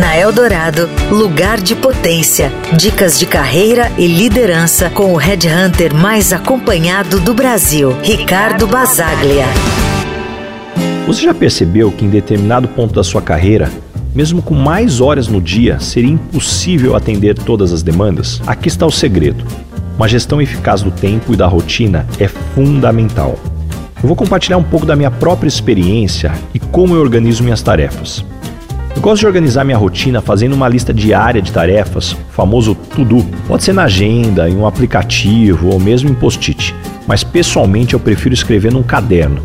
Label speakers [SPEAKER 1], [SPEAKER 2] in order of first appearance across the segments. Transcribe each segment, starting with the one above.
[SPEAKER 1] Na Eldorado, lugar de potência. Dicas de carreira e liderança com o headhunter mais acompanhado do Brasil, Ricardo Basaglia.
[SPEAKER 2] Você já percebeu que em determinado ponto da sua carreira, mesmo com mais horas no dia, seria impossível atender todas as demandas? Aqui está o segredo. Uma gestão eficaz do tempo e da rotina é fundamental. Eu vou compartilhar um pouco da minha própria experiência e como eu organizo minhas tarefas. Eu gosto de organizar minha rotina fazendo uma lista diária de tarefas, o famoso to-do. Pode ser na agenda, em um aplicativo ou mesmo em post-it, mas pessoalmente eu prefiro escrever num caderno.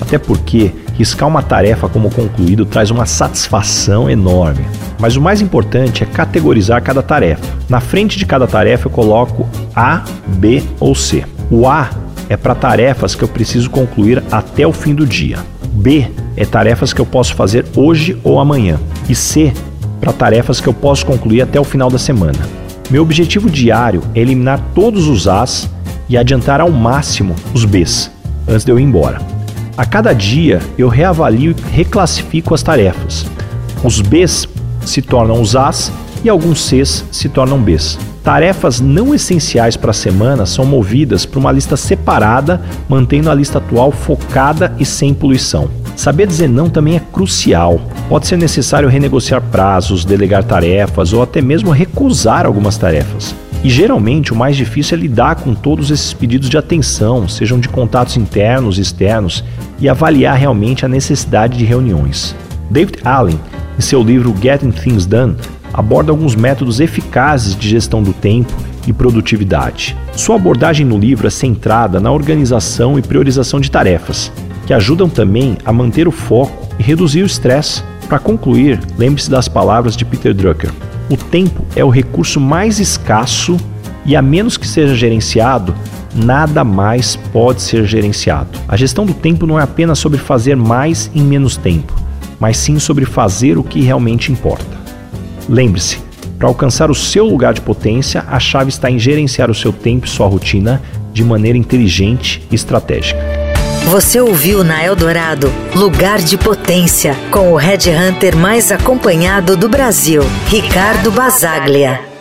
[SPEAKER 2] Até porque riscar uma tarefa como concluído traz uma satisfação enorme. Mas o mais importante é categorizar cada tarefa. Na frente de cada tarefa eu coloco A, B ou C. O A é para tarefas que eu preciso concluir até o fim do dia. B é tarefas que eu posso fazer hoje ou amanhã. E C para tarefas que eu posso concluir até o final da semana. Meu objetivo diário é eliminar todos os As e adiantar ao máximo os Bs antes de eu ir embora. A cada dia eu reavalio e reclassifico as tarefas. Os Bs se tornam os As e alguns Cs se tornam Bs. Tarefas não essenciais para a semana são movidas para uma lista separada, mantendo a lista atual focada e sem poluição. Saber dizer não também é crucial. Pode ser necessário renegociar prazos, delegar tarefas ou até mesmo recusar algumas tarefas. E geralmente o mais difícil é lidar com todos esses pedidos de atenção, sejam de contatos internos e externos, e avaliar realmente a necessidade de reuniões. David Allen, em seu livro Getting Things Done, aborda alguns métodos eficazes de gestão do tempo e produtividade. Sua abordagem no livro é centrada na organização e priorização de tarefas, que ajudam também a manter o foco e reduzir o estresse. Para concluir, lembre-se das palavras de Peter Drucker: o tempo é o recurso mais escasso e, a menos que seja gerenciado, nada mais pode ser gerenciado. A gestão do tempo não é apenas sobre fazer mais em menos tempo, mas sim sobre fazer o que realmente importa. Lembre-se, para alcançar o seu lugar de potência, a chave está em gerenciar o seu tempo e sua rotina de maneira inteligente e estratégica.
[SPEAKER 1] Você ouviu na Eldorado Lugar de Potência com o Red Hunter mais acompanhado do Brasil, Ricardo Basaglia.